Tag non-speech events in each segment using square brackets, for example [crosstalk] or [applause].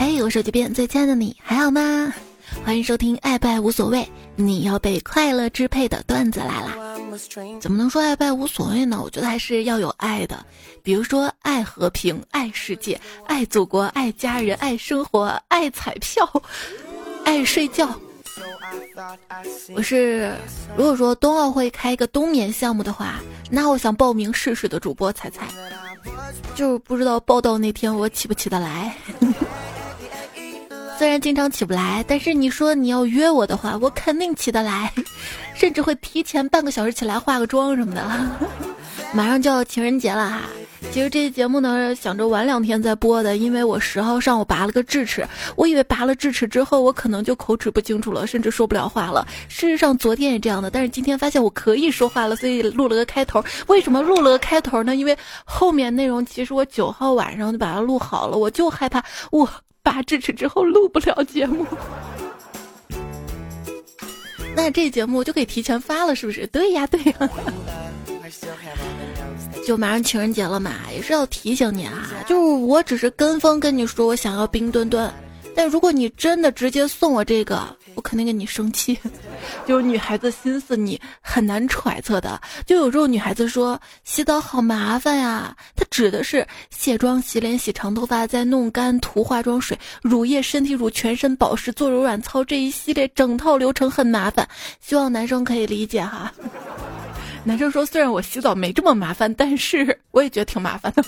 嘿，我手机边最亲爱的你还好吗？欢迎收听爱不爱无所谓，你要被快乐支配的段子来啦！怎么能说爱不爱无所谓呢？我觉得还是要有爱的，比如说爱和平、爱世界、爱祖国、爱家人、爱生活、爱彩票、爱睡觉。我是如果说冬奥会开一个冬眠项目的话，那我想报名试试的主播彩彩，就是不知道报道那天我起不起得来。虽然经常起不来，但是你说你要约我的话，我肯定起得来，[laughs] 甚至会提前半个小时起来化个妆什么的。[laughs] 马上就要情人节了哈，其实这期节目呢，想着晚两天再播的，因为我十号上午拔了个智齿，我以为拔了智齿之后我可能就口齿不清楚了，甚至说不了话了。事实上昨天也这样的，但是今天发现我可以说话了，所以录了个开头。为什么录了个开头呢？因为后面内容其实我九号晚上就把它录好了，我就害怕我。拔智齿之后录不了节目，[laughs] 那这节目就可以提前发了，是不是？对呀，对呀。[laughs] 就马上情人节了嘛，也是要提醒你啊，就是我只是跟风跟你说我想要冰墩墩。但如果你真的直接送我这个，我肯定跟你生气。[laughs] 就是女孩子心思你很难揣测的。就有时候女孩子说洗澡好麻烦呀，她指的是卸妆、洗脸、洗长头发、再弄干、涂化妆水、乳液、身体乳、全身保湿、做柔软操这一系列整套流程很麻烦。希望男生可以理解哈。[laughs] 男生说虽然我洗澡没这么麻烦，但是我也觉得挺麻烦的。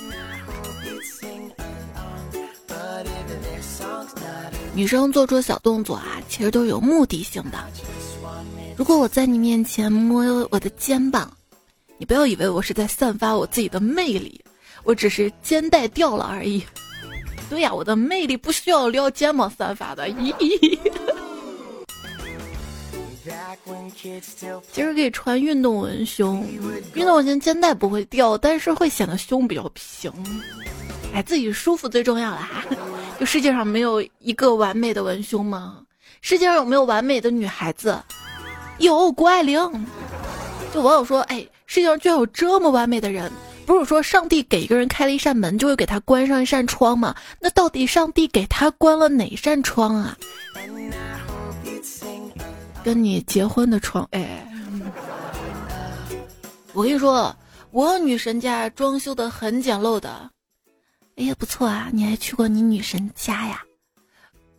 女生做出小动作啊，其实都是有目的性的。如果我在你面前摸我的肩膀，你不要以为我是在散发我自己的魅力，我只是肩带掉了而已。对呀，我的魅力不需要撩肩膀散发的。咦，[laughs] 其实可以穿运动文胸，运动文胸肩带不会掉，但是会显得胸比较平。哎，自己舒服最重要了哈。就世界上没有一个完美的文胸吗？世界上有没有完美的女孩子？有谷爱凌。就网友说，哎，世界上居然有这么完美的人。不是说上帝给一个人开了一扇门，就会给他关上一扇窗吗？那到底上帝给他关了哪扇窗啊？跟你结婚的窗。哎，我跟你说，我女神家装修的很简陋的。哎呀，不错啊！你还去过你女神家呀？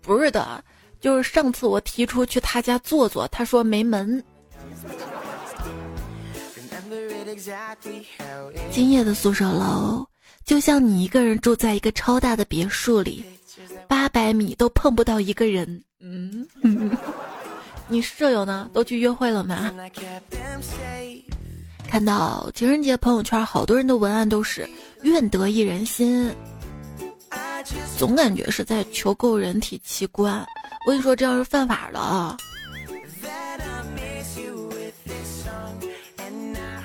不是的，就是上次我提出去她家坐坐，她说没门。今夜的宿舍楼就像你一个人住在一个超大的别墅里，八百米都碰不到一个人。嗯，[laughs] 你舍友呢？都去约会了吗？看到情人节朋友圈，好多人的文案都是愿得一人心，总感觉是在求购人体器官。我跟你说，这样是犯法的啊！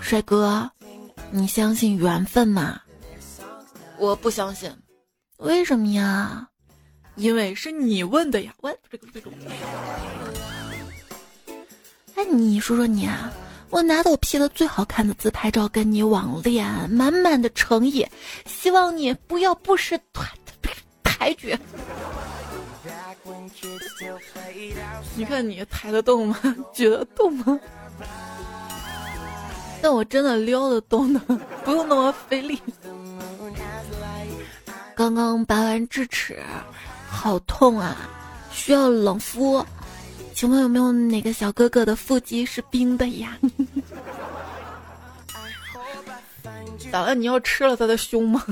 帅哥，你相信缘分吗？我不相信，为什么呀？因为是你问的呀！问这个这个。哎，你说说你啊。我拿到 P 的最好看的自拍照跟你网恋，满满的诚意，希望你不要不识抬抬举。你看你抬得动吗？举得动吗？[laughs] 但我真的撩得动的，不用那么费力。刚刚拔完智齿，好痛啊，需要冷敷。请问有没有哪个小哥哥的腹肌是冰的呀？[laughs] 咋了？你要吃了他的胸吗？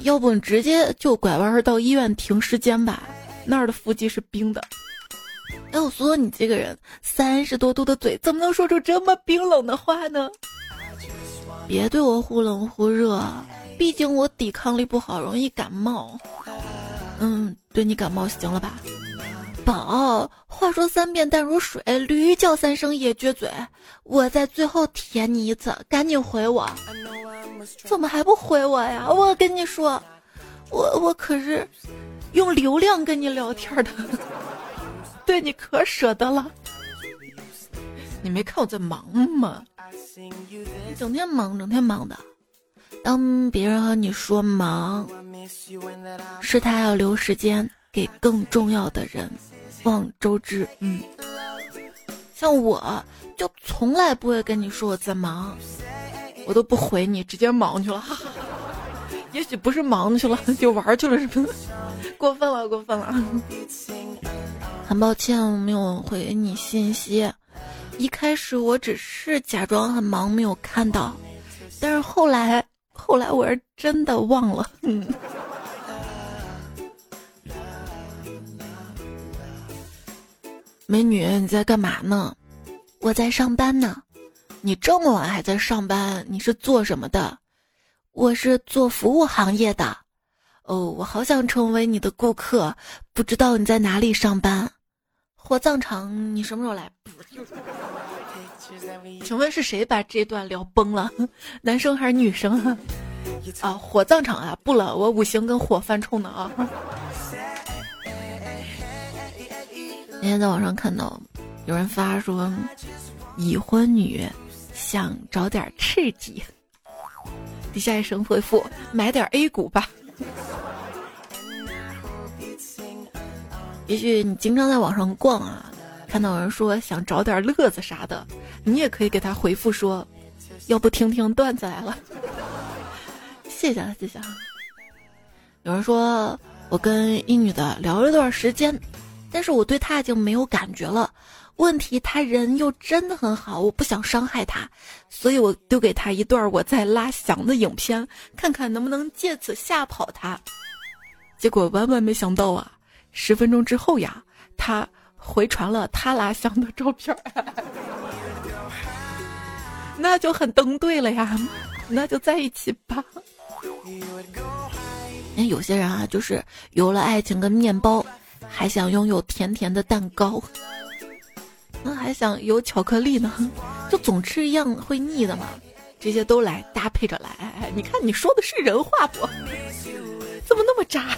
要不你直接就拐弯到医院停尸间吧，那儿的腹肌是冰的。哎，我说你这个人，三十多度的嘴怎么能说出这么冰冷的话呢？别对我忽冷忽热，毕竟我抵抗力不好，容易感冒。嗯，对你感冒行了吧？宝，话说三遍淡如水，驴叫三声也撅嘴。我在最后舔你一次，赶紧回我。怎么还不回我呀？我跟你说，我我可是用流量跟你聊天的，[laughs] 对你可舍得了。你没看我在忙吗？整天忙，整天忙的。当别人和你说忙，是他要留时间给更重要的人。望周知，嗯，像我就从来不会跟你说我在忙，我都不回你，直接忙去了。[laughs] 也许不是忙去了，就玩去了，是不是？过分了，过分了。很抱歉，我没有回你信息。一开始我只是假装很忙，没有看到。但是后来，后来我是真的忘了。嗯。美女，你在干嘛呢？我在上班呢。你这么晚还在上班？你是做什么的？我是做服务行业的。哦，我好想成为你的顾客。不知道你在哪里上班？火葬场？你什么时候来？[laughs] 请问是谁把这段聊崩了？[laughs] 男生还是女生？[laughs] 啊，火葬场啊，不了，我五行跟火犯冲的啊。今天在网上看到有人发说，已婚女想找点刺激，底下一声回复买点 A 股吧。也许你经常在网上逛啊，看到有人说想找点乐子啥的，你也可以给他回复说，要不听听段子来了。谢谢了谢谢。有人说我跟一女的聊了段时间。但是我对他已经没有感觉了，问题他人又真的很好，我不想伤害他，所以我丢给他一段我在拉翔的影片，看看能不能借此吓跑他。结果万万没想到啊，十分钟之后呀，他回传了他拉翔的照片，那就很登对了呀，那就在一起吧。那有些人啊，就是有了爱情跟面包。还想拥有甜甜的蛋糕，那还想有巧克力呢，就总吃一样会腻的嘛。这些都来搭配着来，你看你说的是人话不？怎么那么渣？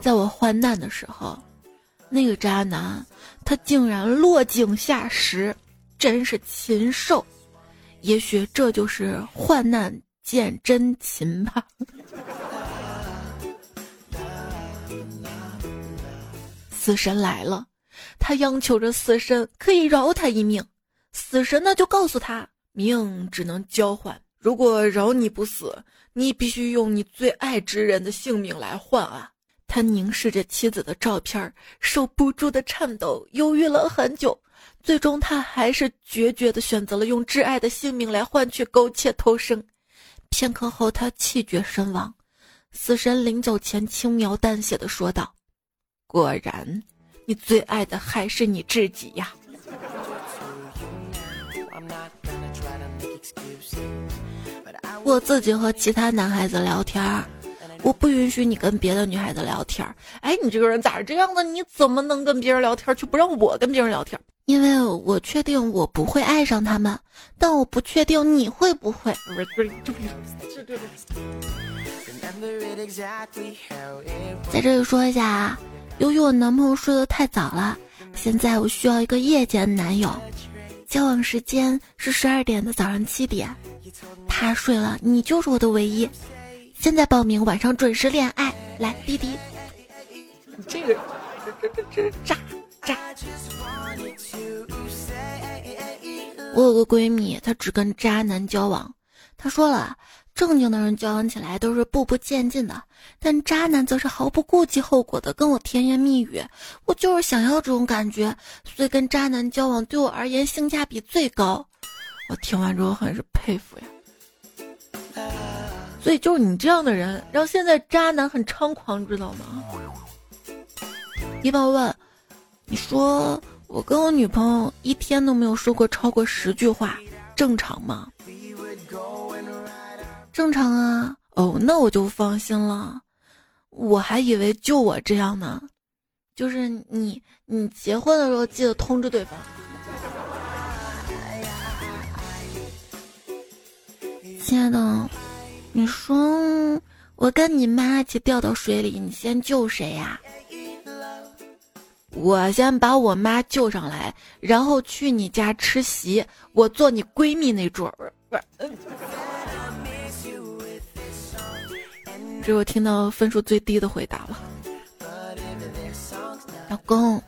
在我患难的时候，那个渣男他竟然落井下石，真是禽兽。也许这就是患难见真情吧。死神来了，他央求着死神可以饶他一命。死神呢就告诉他，命只能交换，如果饶你不死，你必须用你最爱之人的性命来换啊！他凝视着妻子的照片，受不住的颤抖，犹豫了很久，最终他还是决绝的选择了用挚爱的性命来换取苟且偷生。片刻后，他气绝身亡。死神临走前轻描淡写的说道。果然，你最爱的还是你自己呀！我自己和其他男孩子聊天儿，我不允许你跟别的女孩子聊天儿。哎，你这个人咋是这样的？你怎么能跟别人聊天，却不让我跟别人聊天？因为我确定我不会爱上他们，但我不确定你会不会。在这里说一下啊。由于我男朋友睡得太早了，现在我需要一个夜间男友。交往时间是十二点的早上七点，他睡了，你就是我的唯一。现在报名，晚上准时恋爱。来，滴滴。你这个，这这这这渣渣。我有个闺蜜，她只跟渣男交往。她说了。正经的人交往起来都是步步渐进的，但渣男则是毫不顾及后果的跟我甜言蜜语。我就是想要这种感觉，所以跟渣男交往对我而言性价比最高。我听完之后很是佩服呀。所以就是你这样的人，让现在渣男很猖狂，知道吗？一宝问，你说我跟我女朋友一天都没有说过超过十句话，正常吗？正常啊，哦，那我就放心了。我还以为就我这样呢，就是你，你结婚的时候记得通知对方。亲爱的，你说我跟你妈一起掉到水里，你先救谁呀？我先把我妈救上来，然后去你家吃席，我做你闺蜜那桌儿，不是。这是我听到分数最低的回答了。老公，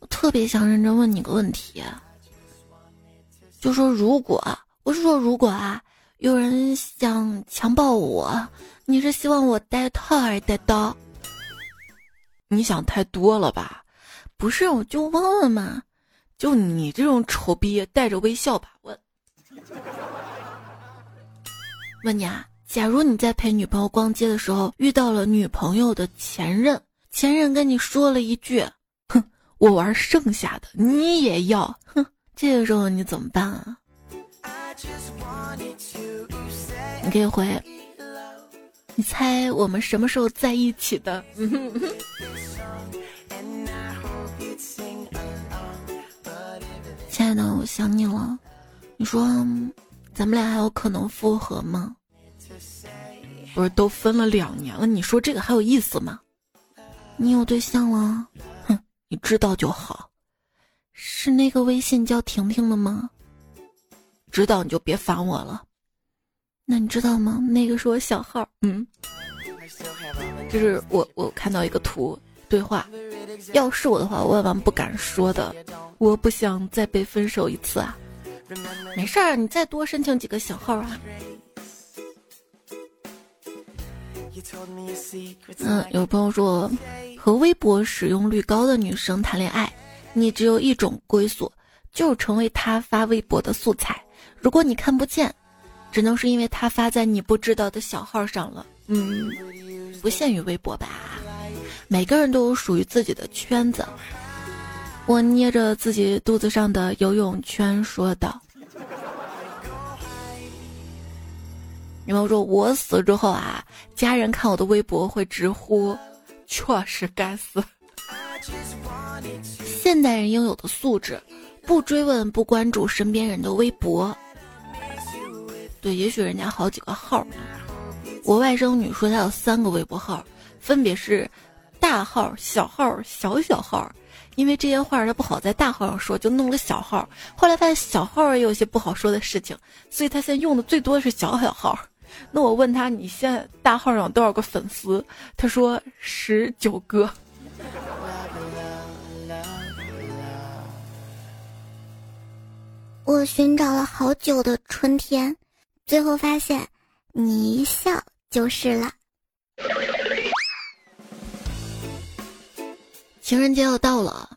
我特别想认真问你个问题，就说如果我是说如果啊，有人想强暴我，你是希望我带套还是带刀？你想太多了吧？不是，我就问问嘛。就你这种丑逼，带着微笑吧。问，[laughs] 问你啊，假如你在陪女朋友逛街的时候遇到了女朋友的前任，前任跟你说了一句：“哼，我玩剩下的，你也要。”哼，这个时候你怎么办啊？你可以回，你猜我们什么时候在一起的？亲爱的，我想你了。你说，咱们俩还有可能复合吗？不是都分了两年了，你说这个还有意思吗？你有对象了？哼，你知道就好。是那个微信叫婷婷的吗？知道你就别烦我了。那你知道吗？那个是我小号。嗯，就是我我看到一个图对话。要是我的话，我万万不敢说的。我不想再被分手一次啊！没事儿，你再多申请几个小号啊。嗯，有朋友说，和微博使用率高的女生谈恋爱，你只有一种归宿，就是成为她发微博的素材。如果你看不见，只能是因为她发在你不知道的小号上了。嗯，不限于微博吧。每个人都有属于自己的圈子。我捏着自己肚子上的游泳圈说道：“有没有说我死之后啊，家人看我的微博会直呼，确实该死。现代人应有的素质，不追问、不关注身边人的微博。对，也许人家好几个号。我外甥女说她有三个微博号，分别是。”大号、小号、小小号，因为这些话她不好在大号上说，就弄个小号。后来发现小号也有些不好说的事情，所以她现在用的最多的是小小号。那我问他，你现在大号上有多少个粉丝？他说十九个。我寻找了好久的春天，最后发现你一笑就是了。情人节要到了，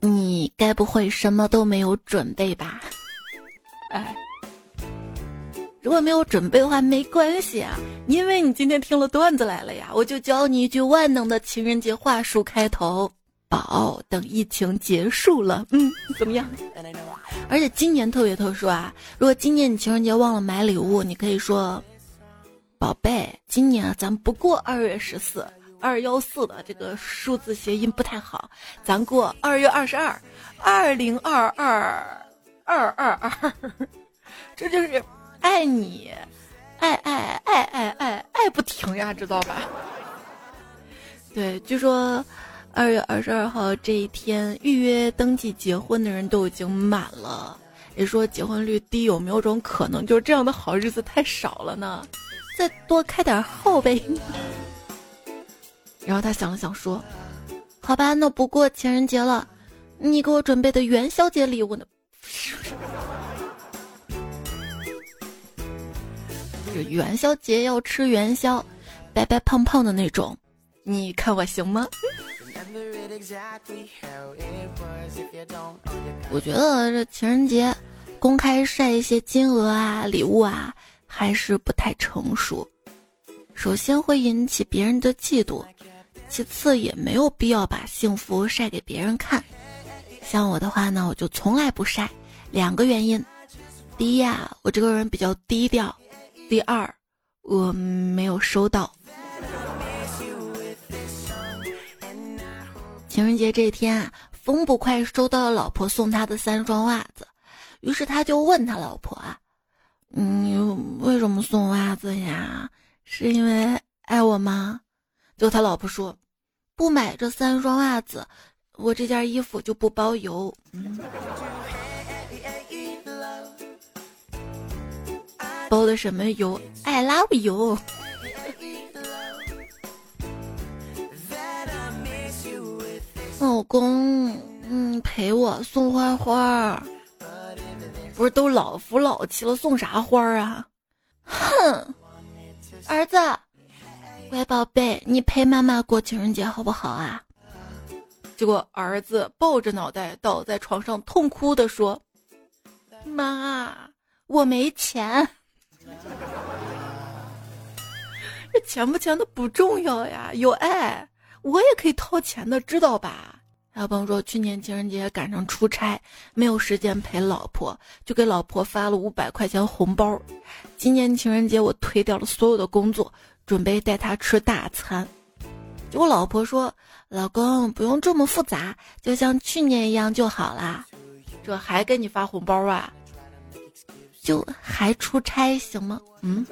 你该不会什么都没有准备吧？哎，如果没有准备的话没关系啊，因为你今天听了段子来了呀，我就教你一句万能的情人节话术开头：宝，等疫情结束了，[laughs] 嗯，怎么样？而且今年特别特殊啊，如果今年你情人节忘了买礼物，你可以说：宝贝，今年咱不过二月十四。二幺四的这个数字谐音不太好，咱过二月二十二，二零二二二二二，[laughs] 这就是爱你，爱爱爱爱爱爱不停呀，知道吧？对，据说二月二十二号这一天预约登记结婚的人都已经满了，也说结婚率低，有没有种可能就是这样的好日子太少了呢？再多开点号呗。然后他想了想说：“好吧，那不过情人节了，你给我准备的元宵节礼物呢？这元宵节要吃元宵，白白胖胖的那种，你看我行吗？”我觉得这情人节公开晒一些金额啊、礼物啊，还是不太成熟。首先会引起别人的嫉妒。其次也没有必要把幸福晒给别人看，像我的话呢，我就从来不晒。两个原因：第一啊，我这个人比较低调；第二，我没有收到。情人节这天啊，风不快收到了老婆送他的三双袜子，于是他就问他老婆啊：“你为什么送袜子呀？是因为爱我吗？”就他老婆说。不买这三双袜子，我这件衣服就不包邮。包的什么油？I love you。老公嗯，陪我送花花。不是都老夫老妻了，送啥花啊？哼，儿子乖，宝贝你陪妈妈过情人节好不好啊？结果儿子抱着脑袋倒在床上痛哭地说：妈，我没钱。这钱不钱的不重要呀，有爱，我也可以掏钱的，知道吧？还有朋友说，去年情人节赶上出差，没有时间陪老婆，就给老婆发了五百块钱红包。今年情人节，我推掉了所有的工作，准备带她吃大餐。结果老婆说：“老公不用这么复杂，就像去年一样就好啦。”这还给你发红包啊？就还出差行吗？嗯。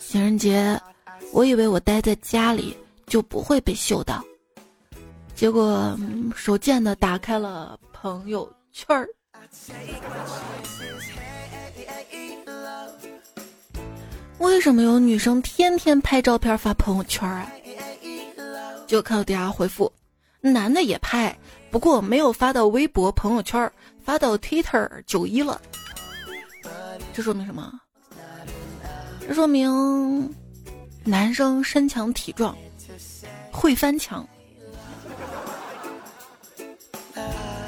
情人节。我以为我待在家里就不会被秀到，结果手贱的打开了朋友圈儿。为什么有女生天天拍照片发朋友圈啊？就看到底下回复，男的也拍，不过没有发到微博朋友圈，发到 Twitter 九一了。这说明什么？这说明。男生身强体壮，会翻墙。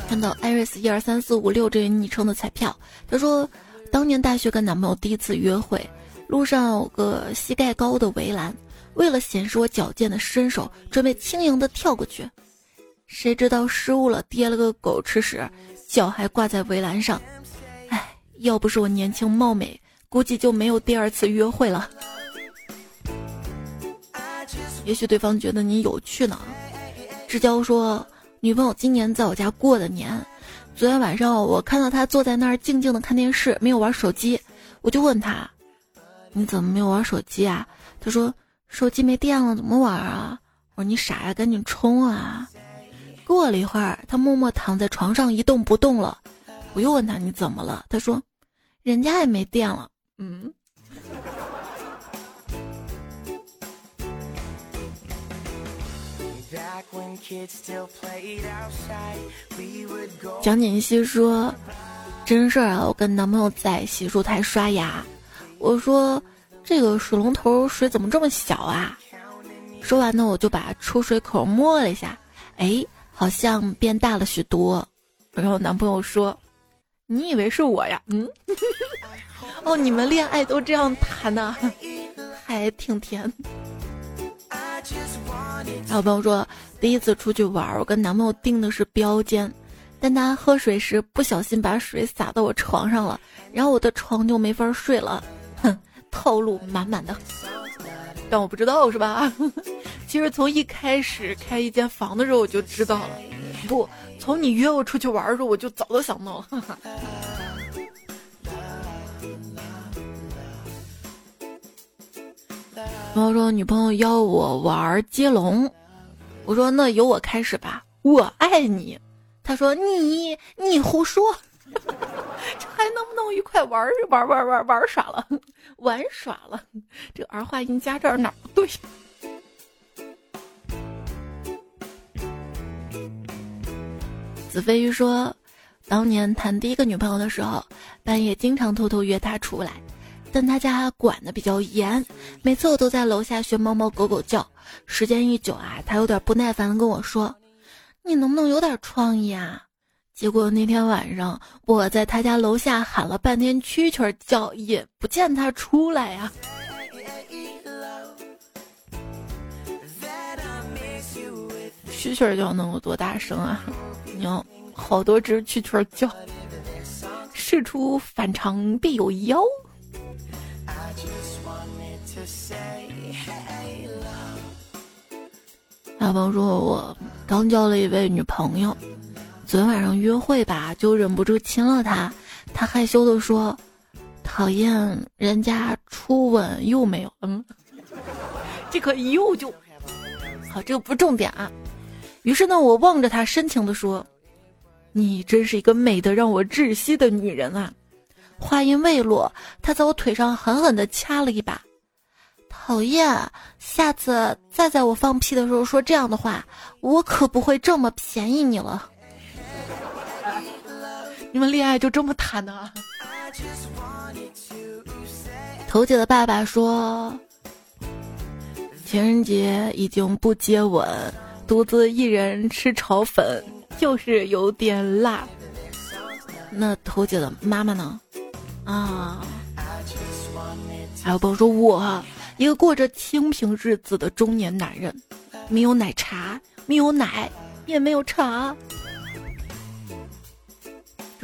看到艾瑞斯一二三四五六这位昵称的彩票，他说，当年大学跟男朋友第一次约会，路上有个膝盖高的围栏，为了显示我矫健的身手，准备轻盈的跳过去，谁知道失误了，跌了个狗吃屎，脚还挂在围栏上。唉，要不是我年轻貌美，估计就没有第二次约会了。也许对方觉得你有趣呢。志娇说，女朋友今年在我家过的年，昨天晚上我看到她坐在那儿静静的看电视，没有玩手机，我就问她，你怎么没有玩手机啊？她说手机没电了，怎么玩啊？我说你傻呀，赶紧充啊！过了一会儿，他默默躺在床上一动不动了，我又问他你怎么了？他说，人家也没电了。嗯。蒋锦熙说：“真事儿啊，我跟男朋友在洗漱台刷牙，我说这个水龙头水怎么这么小啊？说完呢，我就把出水口摸了一下，哎，好像变大了许多。然后男朋友说：‘你以为是我呀？’嗯，[laughs] 哦，你们恋爱都这样谈的，[laughs] 还挺甜。”还有朋友说，第一次出去玩，我跟男朋友订的是标间，但他喝水时不小心把水洒到我床上了，然后我的床就没法睡了。哼，套路满满的。但我不知道是吧？[laughs] 其实从一开始开一间房的时候我就知道了，不，从你约我出去玩的时候我就早都想到了。[laughs] 朋友说女朋友邀我玩接龙，我说那由我开始吧，我爱你。他说你你胡说，[laughs] 这还能不能愉快玩玩玩玩玩耍了？玩耍了，这儿化音加这儿哪儿不对？子飞鱼说，当年谈第一个女朋友的时候，半夜经常偷偷约她出来。但他家管的比较严，每次我都在楼下学猫猫狗狗叫。时间一久啊，他有点不耐烦的跟我说：“你能不能有点创意啊？”结果那天晚上，我在他家楼下喊了半天蛐蛐叫，也不见他出来呀。蛐蛐叫能有多大声啊？你要好多只蛐蛐叫，事出反常必有妖。大鹏说：“我刚交了一位女朋友，昨天晚上约会吧，就忍不住亲了她。她害羞的说：‘讨厌，人家初吻又没有。’嗯，这个又就好，这个不重点啊。于是呢，我望着她，深情的说：‘你真是一个美得让我窒息的女人啊！’话音未落，她在我腿上狠狠的掐了一把。讨厌！下次再在我放屁的时候说这样的话，我可不会这么便宜你了。你们恋爱就这么谈的？[laughs] 头姐的爸爸说，情人节已经不接吻，独自一人吃炒粉，就是有点辣。那头姐的妈妈呢？啊，还有朋友说我。一个过着清贫日子的中年男人，没有奶茶，没有奶，也没有茶，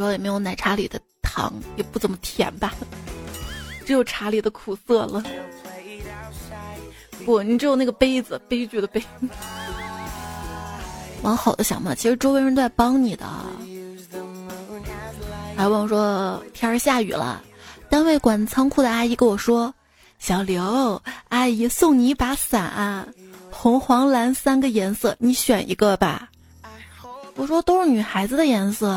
主要也没有奶茶里的糖，也不怎么甜吧，只有茶里的苦涩了。不，你只有那个杯子，悲剧的悲。往好的想嘛，其实周围人都在帮你的。还问我说天儿下雨了，单位管仓库的阿姨跟我说。小刘，阿姨送你一把伞，红、黄、蓝三个颜色，你选一个吧。我说都是女孩子的颜色。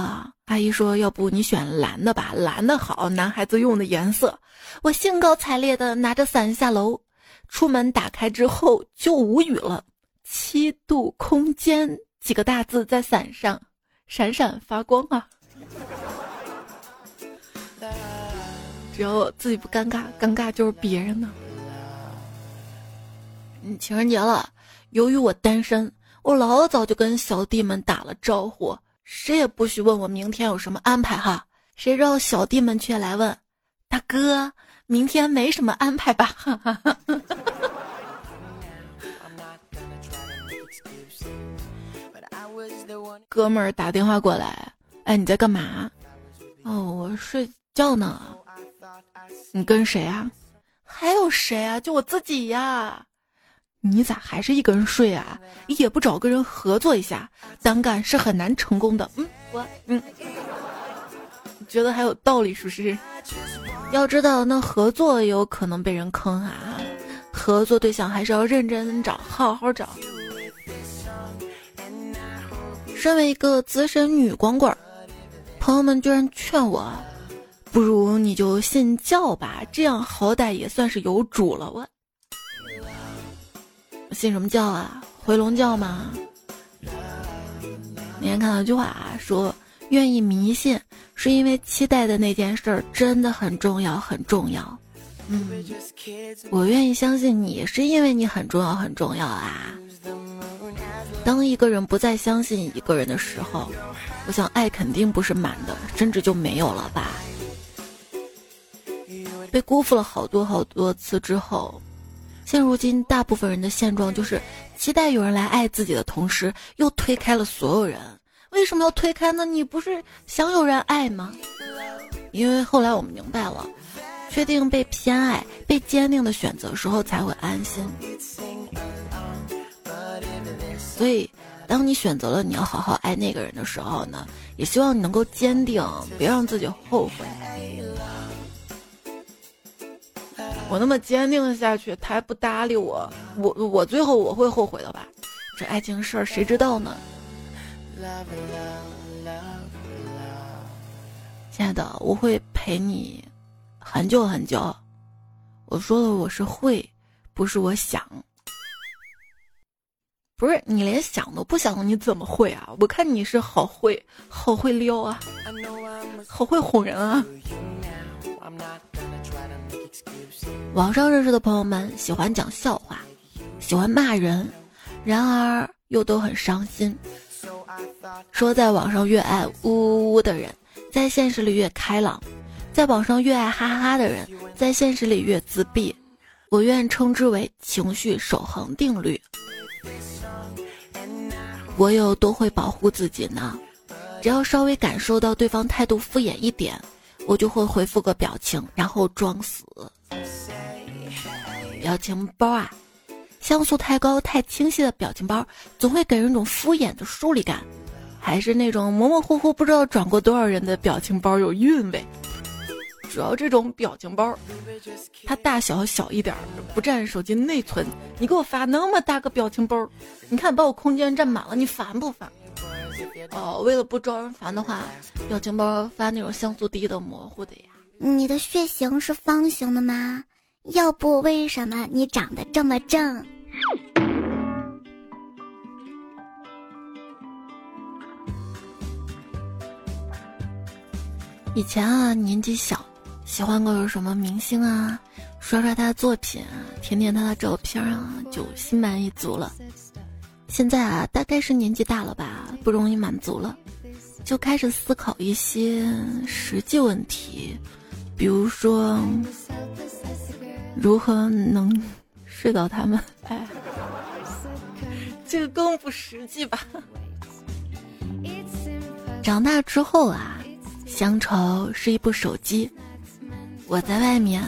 阿姨说要不你选蓝的吧，蓝的好，男孩子用的颜色。我兴高采烈的拿着伞下楼，出门打开之后就无语了。七度空间几个大字在伞上闪闪发光啊。只要自己不尴尬，尴尬就是别人呢。嗯，情人节了，由于我单身，我老早就跟小弟们打了招呼，谁也不许问我明天有什么安排哈。谁知道小弟们却来问，大哥，明天没什么安排吧？[laughs] 哥们儿打电话过来，哎，你在干嘛？哦，我睡觉呢。你跟谁啊？还有谁啊？就我自己呀！你咋还是一个人睡啊？也不找个人合作一下，单干是很难成功的。嗯，我嗯，觉得还有道理是不是？要知道，那合作也有可能被人坑啊！合作对象还是要认真找，好好找。身为一个资深女光棍，朋友们居然劝我。不如你就信教吧，这样好歹也算是有主了。我信什么教啊？回笼教吗？那天看到一句话啊说，愿意迷信是因为期待的那件事儿真的很重要，很重要。嗯，我愿意相信你是因为你很重要，很重要啊。当一个人不再相信一个人的时候，我想爱肯定不是满的，甚至就没有了吧。被辜负了好多好多次之后，现如今大部分人的现状就是期待有人来爱自己的同时，又推开了所有人。为什么要推开呢？你不是想有人爱吗？因为后来我们明白了，确定被偏爱、被坚定的选择时候才会安心。所以，当你选择了你要好好爱那个人的时候呢，也希望你能够坚定，别让自己后悔。我那么坚定下去，他还不搭理我，我我最后我会后悔的吧？这爱情事儿谁知道呢？亲爱的，我会陪你很久很久。我说的我是会，不是我想。不是你连想都不想，你怎么会啊？我看你是好会，好会撩啊，好会哄人啊。网上认识的朋友们喜欢讲笑话，喜欢骂人，然而又都很伤心。说在网上越爱呜呜呜的人，在现实里越开朗；在网上越爱哈哈哈的人，在现实里越自闭。我愿称之为情绪守恒定律。我有多会保护自己呢？只要稍微感受到对方态度敷衍一点，我就会回复个表情，然后装死。表情包啊，像素太高、太清晰的表情包，总会给人一种敷衍的疏离感；还是那种模模糊糊、不知道转过多少人的表情包有韵味。主要这种表情包，它大小小一点，不占手机内存。你给我发那么大个表情包，你看把我空间占满了，你烦不烦？哦，为了不招人烦的话，表情包发那种像素低的、模糊的呀。你的血型是方形的吗？要不为什么你长得这么正？以前啊，年纪小，喜欢过什么明星啊，刷刷他的作品啊，舔舔他的照片啊，就心满意足了。现在啊，大概是年纪大了吧，不容易满足了，就开始思考一些实际问题，比如说如何能睡到他们。[laughs] 哎，这个更不实际吧？长大之后啊。乡愁是一部手机，我在外面，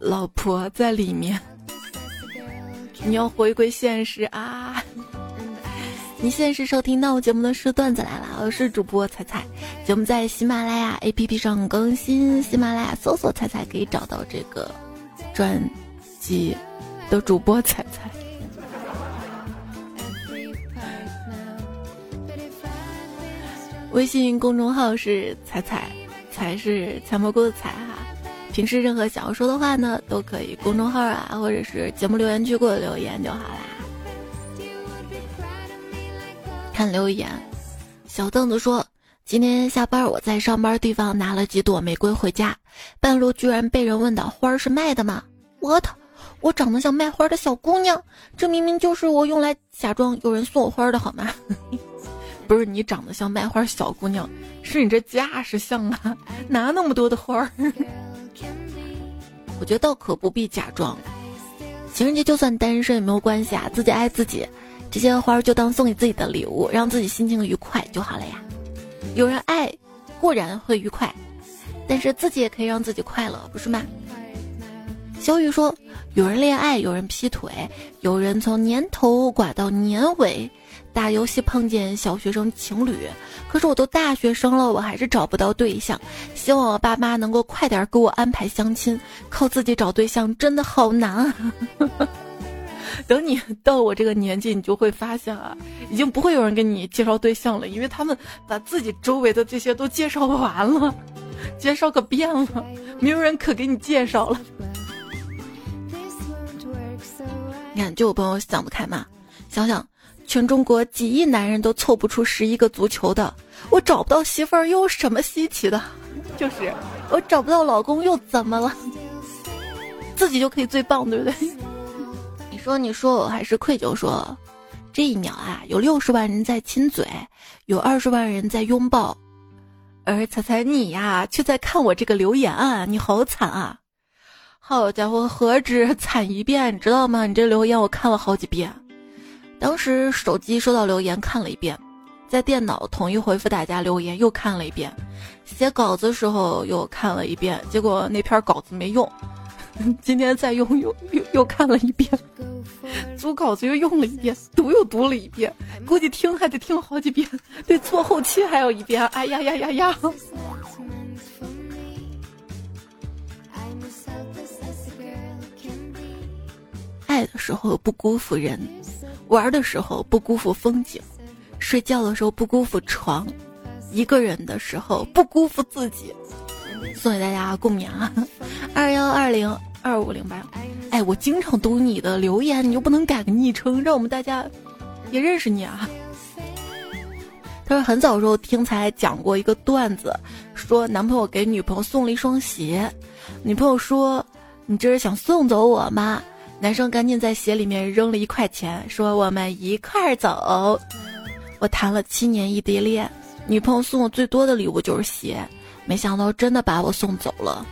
老婆在里面。你要回归现实啊！你现在是收听到我节目的是段子来了，我是主播彩彩，节目在喜马拉雅 APP 上更新，喜马拉雅搜索彩彩可以找到这个专辑的主播彩彩。微信公众号是“彩彩”，彩是采蘑菇的彩哈。平时任何想要说的话呢，都可以公众号啊，或者是节目留言区给我留言就好啦。看留言，小凳子说：“今天下班我在上班地方拿了几朵玫瑰回家，半路居然被人问到花是卖的吗？我操！我长得像卖花的小姑娘，这明明就是我用来假装有人送我花的好吗？” [laughs] 不是你长得像卖花小姑娘，是你这架势像啊！拿那么多的花儿，我觉得倒可不必假装。情人节就算单身也没有关系啊，自己爱自己，这些花就当送给自己的礼物，让自己心情愉快就好了呀。有人爱固然会愉快，但是自己也可以让自己快乐，不是吗？小雨说：“有人恋爱，有人劈腿，有人从年头寡到年尾。”打游戏碰见小学生情侣，可是我都大学生了，我还是找不到对象。希望我爸妈能够快点给我安排相亲，靠自己找对象真的好难啊！[laughs] 等你到我这个年纪，你就会发现啊，已经不会有人给你介绍对象了，因为他们把自己周围的这些都介绍完了，介绍个遍了，没有人可给你介绍了。你看，就有朋友想不开嘛，想想。全中国几亿男人都凑不出十一个足球的，我找不到媳妇儿又有什么稀奇的？就是我找不到老公又怎么了？自己就可以最棒，对不对？说，你说，我还是愧疚说，这一秒啊，有六十万人在亲嘴，有二十万人在拥抱，而彩彩你呀，却在看我这个留言啊，你好惨啊！好家伙，何止惨一遍，你知道吗？你这留言我看了好几遍。当时手机收到留言看了一遍，在电脑统一回复大家留言又看了一遍，写稿子时候又看了一遍，结果那篇稿子没用。[laughs] 今天再用又又又看了一遍，组稿子又用了一遍，读又读了一遍，估计听还得听好几遍，[laughs] 对，做后期还有一遍。哎呀呀呀呀！[laughs] 爱的时候不辜负人。玩的时候不辜负风景，睡觉的时候不辜负床，一个人的时候不辜负自己。送给大家共勉啊！[laughs] 二幺二零二五零八，哎，我经常读你的留言，你又不能改个昵称，让我们大家也认识你啊。[laughs] 他说很早时候听才讲过一个段子，说男朋友给女朋友送了一双鞋，女朋友说：“你这是想送走我吗？”男生赶紧在鞋里面扔了一块钱，说：“我们一块儿走。”我谈了七年异地恋，女朋友送我最多的礼物就是鞋，没想到真的把我送走了。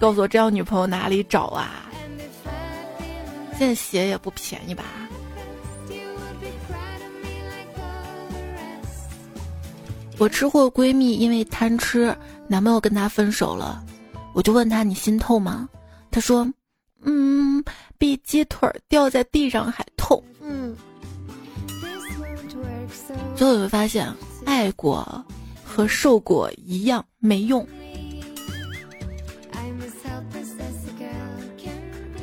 告诉我这样女朋友哪里找啊？现在鞋也不便宜吧？我吃货闺蜜因为贪吃，男朋友跟她分手了，我就问她：“你心痛吗？”她说：“嗯。”比鸡腿掉在地上还痛。嗯，最后你会发现，爱过和瘦过一样没用。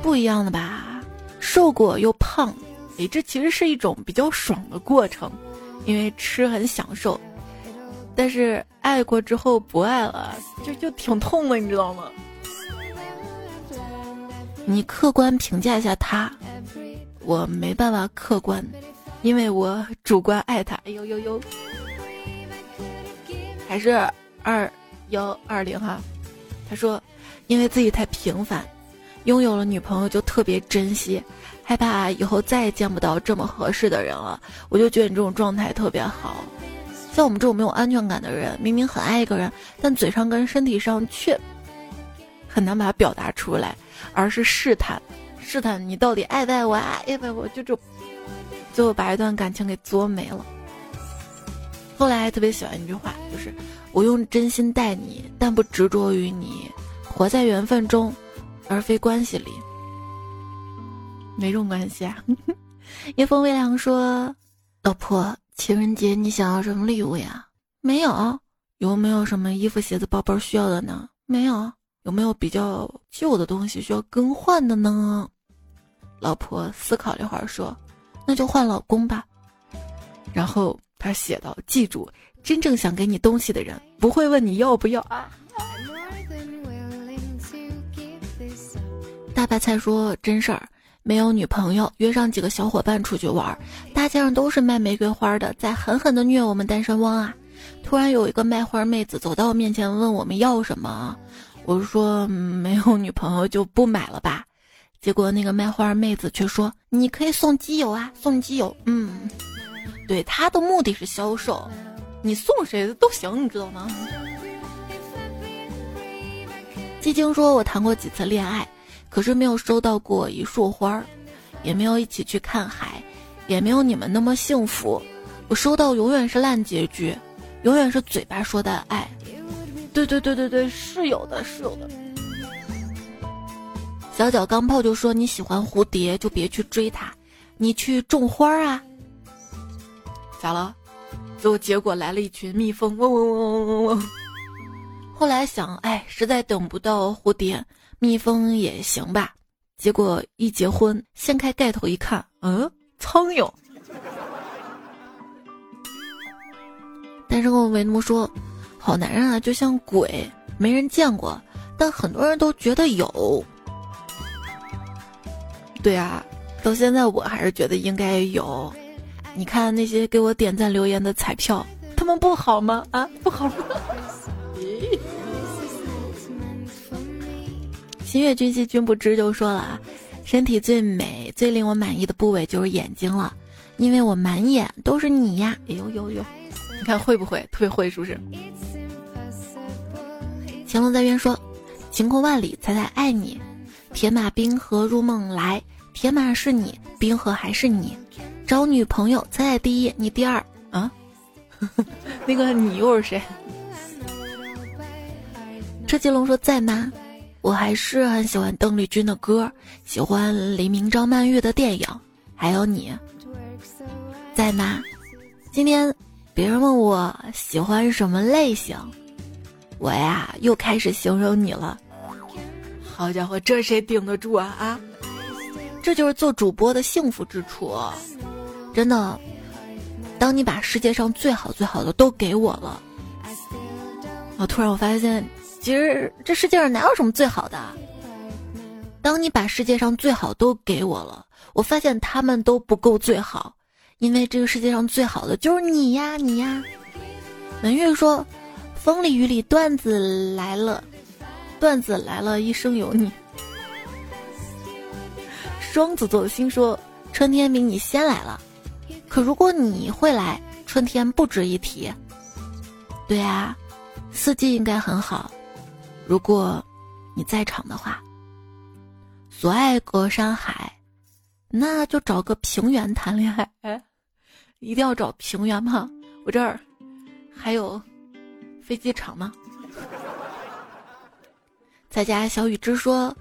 不一样的吧？瘦过又胖，诶，这其实是一种比较爽的过程，因为吃很享受。但是爱过之后不爱了，就就挺痛的，你知道吗？你客观评价一下他，我没办法客观，因为我主观爱他。哎呦呦呦，还是二幺二零哈。他说，因为自己太平凡，拥有了女朋友就特别珍惜，害怕以后再也见不到这么合适的人了。我就觉得你这种状态特别好。像我们这种没有安全感的人，明明很爱一个人，但嘴上跟身体上却很难把它表达出来，而是试探，试探你到底爱不爱我，爱不爱我，就这，最后把一段感情给作没了。后来特别喜欢一句话，就是我用真心待你，但不执着于你，活在缘分中，而非关系里。哪种关系啊？夜风微凉说，老婆。情人节你想要什么礼物呀？没有，有没有什么衣服、鞋子、包包需要的呢？没有，有没有比较旧的东西需要更换的呢？老婆思考了一会儿说：“那就换老公吧。”然后他写道：“记住，真正想给你东西的人不会问你要不要啊。”大白菜说：“真事儿。”没有女朋友，约上几个小伙伴出去玩，大街上都是卖玫瑰花的，在狠狠的虐我们单身汪啊！突然有一个卖花妹子走到我面前，问我们要什么，我说没有女朋友就不买了吧。结果那个卖花妹子却说：“你可以送基友啊，送基友。”嗯，对，他的目的是销售，你送谁都行，你知道吗？基晶说：“我谈过几次恋爱。”可是没有收到过一束花，也没有一起去看海，也没有你们那么幸福。我收到永远是烂结局，永远是嘴巴说的爱。对对对对对，是有的，是有的。小脚钢炮就说你喜欢蝴蝶就别去追它，你去种花啊。咋了？最后结果来了一群蜜蜂，嗡嗡嗡嗡嗡嗡。后来想，哎，实在等不到蝴蝶。蜜蜂也行吧，结果一结婚，掀开盖头一看，嗯，苍蝇。但是跟我维诺说，好男人啊，就像鬼，没人见过，但很多人都觉得有。对啊，到现在我还是觉得应该有。你看那些给我点赞留言的彩票，他们不好吗？啊，不好吗？[laughs] 新月君兮君不知就说了啊，身体最美、最令我满意的部位就是眼睛了，因为我满眼都是你呀！哎呦呦呦，你看会不会特别会，是不是？乾隆在渊说：“晴空万里，彩彩爱你。铁马冰河入梦来，铁马是你，冰河还是你。找女朋友，在第一，你第二啊？[laughs] 那个你又是谁？”车继龙说：“在吗？”我还是很喜欢邓丽君的歌，喜欢黎明、张曼玉的电影，还有你，在吗？今天别人问我喜欢什么类型，我呀又开始形容你了。好家伙，这谁顶得住啊啊！这就是做主播的幸福之处，真的。当你把世界上最好最好的都给我了，我突然我发现。其实这世界上哪有什么最好的？当你把世界上最好都给我了，我发现他们都不够最好，因为这个世界上最好的就是你呀，你呀。文月说：“风里雨里段子来了，段子来了，一生有你。”双子座的心说：“春天比你先来了，可如果你会来，春天不值一提。”对啊，四季应该很好。如果你在场的话，所爱隔山海，那就找个平原谈恋爱。哎，一定要找平原吗？我这儿还有飞机场呢。在家小雨之说：“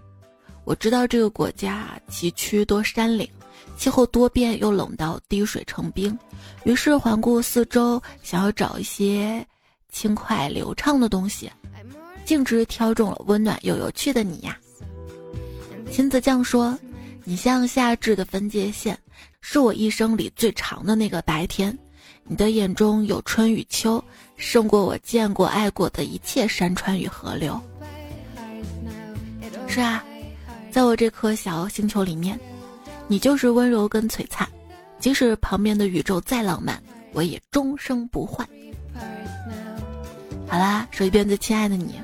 我知道这个国家崎岖多山岭，气候多变又冷到滴水成冰。于是环顾四周，想要找一些轻快流畅的东西。”径直挑中了温暖又有趣的你呀，秦子酱说：“你像夏至的分界线，是我一生里最长的那个白天。你的眼中有春与秋，胜过我见过爱过的一切山川与河流。”是啊，在我这颗小星球里面，你就是温柔跟璀璨，即使旁边的宇宙再浪漫，我也终生不换。好啦，说一遍最亲爱的你，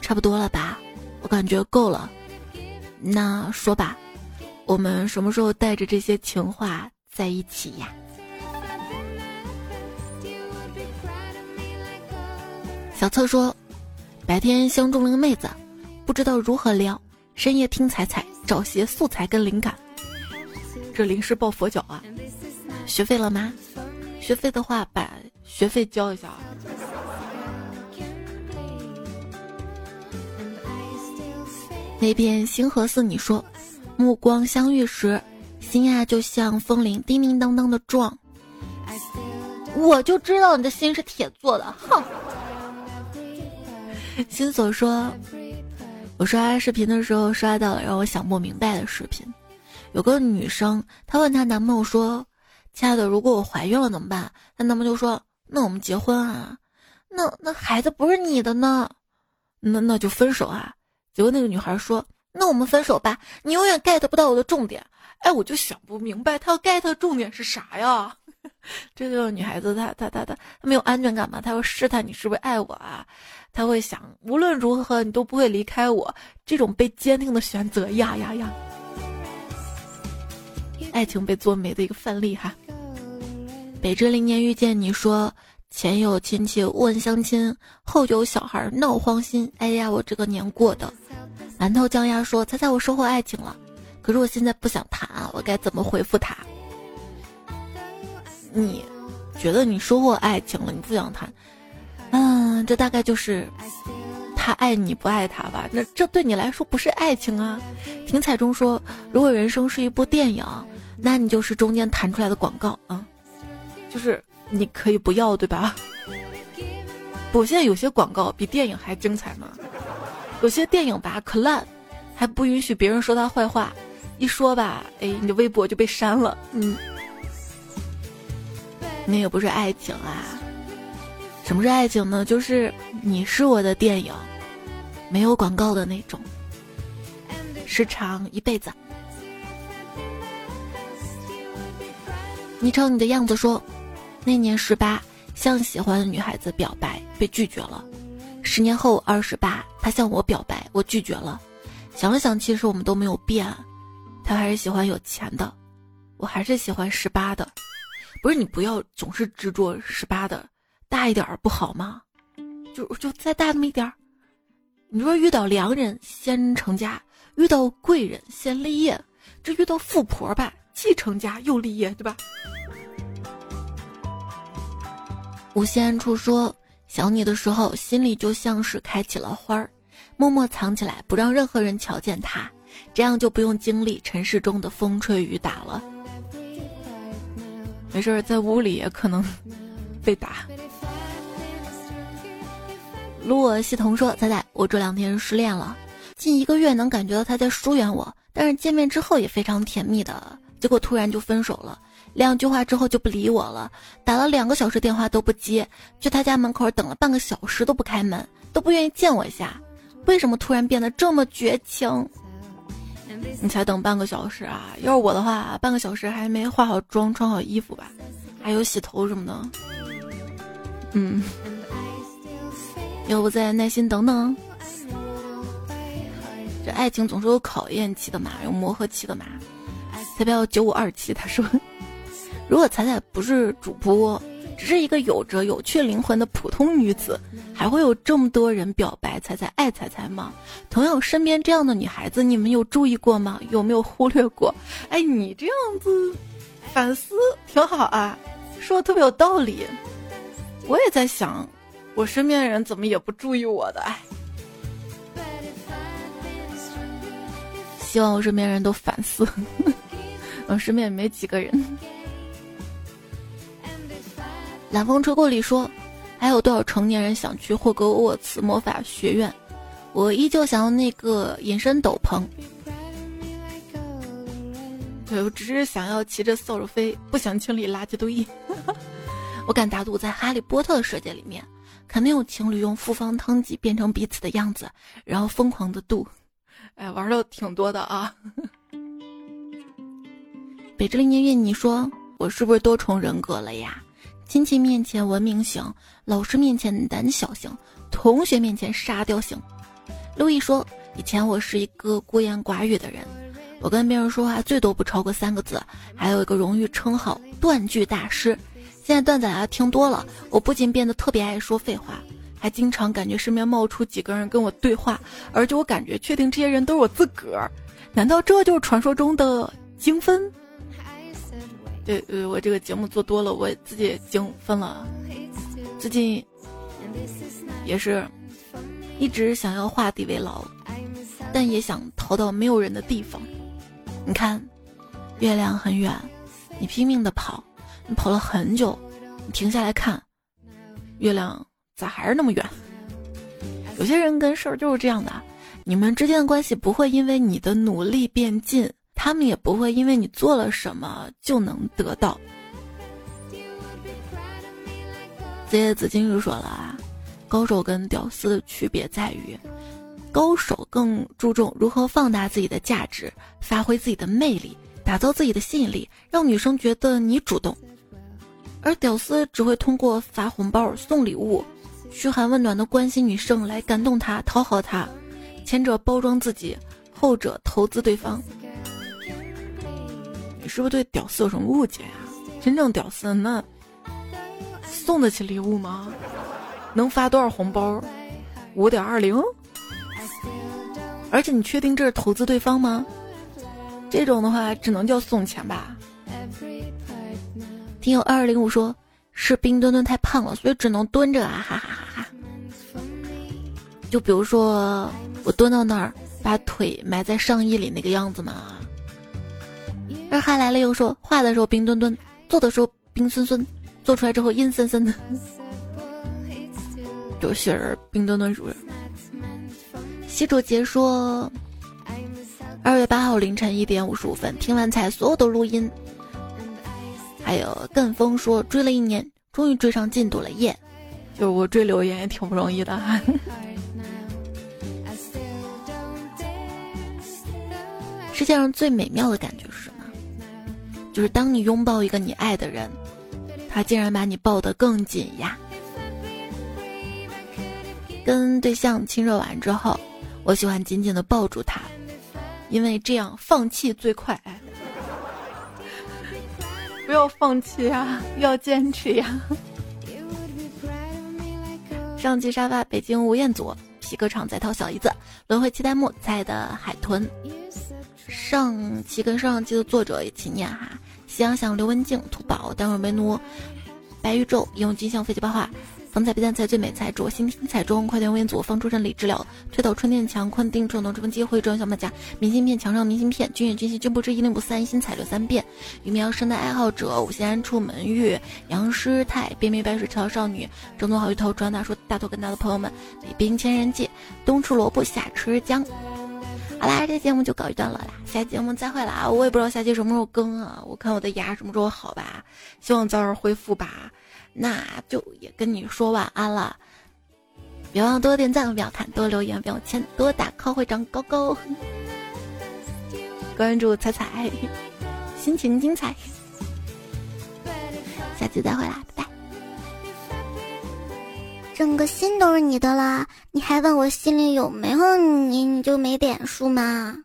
差不多了吧？我感觉够了，那说吧，我们什么时候带着这些情话在一起呀？小策说，白天相中了个妹子，不知道如何撩。深夜听彩彩找些素材跟灵感，这临时抱佛脚啊！学费了吗？学费的话把学费交一下。那边星河寺你说，目光相遇时，心啊就像风铃叮叮当当的撞。我就知道你的心是铁做的，哼！心所说。我刷视频的时候刷到了让我想不明白的视频，有个女生她问她男朋友说：“亲爱的，如果我怀孕了怎么办？”她男朋友说：“那我们结婚啊，那那孩子不是你的呢，那那就分手啊。”结果那个女孩说：“那我们分手吧，你永远 get 不到我的重点。”哎，我就想不明白她要 get 重点是啥呀？[laughs] 这个女孩子她她她她没有安全感嘛？她要试探你是不是爱我啊？她会想，无论如何你都不会离开我，这种被坚定的选择呀呀呀！爱情被作没的一个范例哈。北至零年遇见你说，前有亲戚问相亲，后有小孩闹慌心。哎呀，我这个年过的。馒头酱鸭说，猜猜我收获爱情了，可是我现在不想谈啊，我该怎么回复他？你觉得你收获爱情了，你不想谈？嗯，这大概就是他爱你不爱他吧？那这对你来说不是爱情啊！听彩中说，如果人生是一部电影，那你就是中间弹出来的广告啊，就是你可以不要，对吧？不，现在有些广告比电影还精彩呢。有些电影吧可烂，还不允许别人说他坏话，一说吧，哎，你的微博就被删了。嗯，那也不是爱情啊。什么是爱情呢？就是你是我的电影，没有广告的那种，时长一辈子。你瞅你的样子说，那年十八向喜欢的女孩子表白被拒绝了，十年后二十八他向我表白我拒绝了，想了想其实我们都没有变，他还是喜欢有钱的，我还是喜欢十八的，不是你不要总是执着十八的。大一点儿不好吗？就就再大那么一点儿。你说遇到良人先成家，遇到贵人先立业，这遇到富婆吧，既成家又立业，对吧？无限处说想你的时候，心里就像是开起了花儿，默默藏起来，不让任何人瞧见它，这样就不用经历尘世中的风吹雨打了。没事儿，在屋里也可能 [laughs] 被打。如我系统说：“仔仔，我这两天失恋了，近一个月能感觉到他在疏远我，但是见面之后也非常甜蜜的，结果突然就分手了，两句话之后就不理我了，打了两个小时电话都不接，去他家门口等了半个小时都不开门，都不愿意见我一下，为什么突然变得这么绝情？你才等半个小时啊？要是我的话，半个小时还没化好妆、穿好衣服吧，还有洗头什么的，嗯。”要不再耐心等等，这爱情总是有考验期的嘛，有磨合期的嘛。彩票九五二七他说，如果彩彩不是主播，只是一个有着有趣灵魂的普通女子，还会有这么多人表白彩彩爱彩彩吗？同样，身边这样的女孩子，你们有注意过吗？有没有忽略过？哎，你这样子反思挺好啊，说的特别有道理。我也在想。我身边的人怎么也不注意我的？哎，希望我身边人都反思。我身边也没几个人。冷风吹过里说，还有多少成年人想去霍格沃茨魔法学院？我依旧想要那个隐身斗篷。[laughs] 对我只是想要骑着扫帚飞，不想清理垃圾堆。[laughs] 我敢打赌，在哈利波特的世界里面。肯定有情侣用复方汤剂变成彼此的样子，然后疯狂的度。哎，玩的挺多的啊。北之林音乐，你说我是不是多重人格了呀？亲戚面前文明型，老师面前胆小型，同学面前沙雕型。路易说，以前我是一个孤言寡语的人，我跟别人说话最多不超过三个字，还有一个荣誉称号——断句大师。现在段子来了，听多了，我不仅变得特别爱说废话，还经常感觉身边冒出几个人跟我对话，而且我感觉确定这些人都是我自个儿。难道这就是传说中的精分？对，对，我这个节目做多了，我自己也精分了。最近也是一直想要画地为牢，但也想逃到没有人的地方。你看，月亮很远，你拼命的跑，你跑了很久，你停下来看，月亮咋还是那么远？有些人跟事儿就是这样的，你们之间的关系不会因为你的努力变近。他们也不会因为你做了什么就能得到。子夜子今日说了啊，高手跟屌丝的区别在于，高手更注重如何放大自己的价值，发挥自己的魅力，打造自己的吸引力，让女生觉得你主动；而屌丝只会通过发红包、送礼物、嘘寒问暖的关心女生来感动她、讨好她，前者包装自己，后者投资对方。是不是对屌丝有什么误解啊？真正屌丝那送得起礼物吗？能发多少红包？五点二零？而且你确定这是投资对方吗？这种的话只能叫送钱吧。听友二二零五说，是冰墩墩太胖了，所以只能蹲着啊！哈哈哈哈。就比如说我蹲到那儿，把腿埋在上衣里那个样子嘛。而哈来了又说，画的时候冰墩墩，做的时候冰森森，做出来之后阴森森的。就雪人冰墩墩是不是？西主杰说，二月八号凌晨一点五十五分听完才所有的录音。还有跟风说追了一年，终于追上进度了耶！就是我追留言也挺不容易的。[laughs] 世界上最美妙的感觉是什么？就是当你拥抱一个你爱的人，他竟然把你抱得更紧呀！跟对象亲热完之后，我喜欢紧紧的抱住他，因为这样放弃最快。[laughs] 不要放弃呀，要坚持呀！上期沙发，北京吴彦祖，皮革厂在掏小姨子，轮回期待木菜的海豚。上期跟上期的作者一起念哈，夕阳想刘文静土宝单位为奴，白宇宙用金像飞机爆画，风采比赞菜最美菜，祝我新彩中快点为组放出阵理治疗，推倒春天墙困定触动这份机会，装小马甲明信片墙上明信片，君远君兮君不知一零五三新彩六三遍，鱼苗生的爱好者五仙出门玉杨师太边边白水桥少女正宗好鱼头转大叔大头跟大的朋友们，李冰千人记冬吃萝卜夏吃姜。好啦，这节目就告一段落啦，下节目再会啦！我也不知道下期什么时候更啊，我看我的牙什么时候好吧，希望早日恢复吧。那就也跟你说晚安了，别忘多点赞，不要看，多留言，不要签，多打 call 会长高高。关注彩彩，心情精彩，下期再会啦，拜拜。整个心都是你的啦，你还问我心里有没有你？你就没点数吗？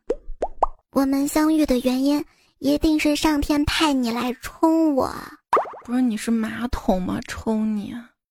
我们相遇的原因一定是上天派你来冲我，不是你是马桶吗？冲你。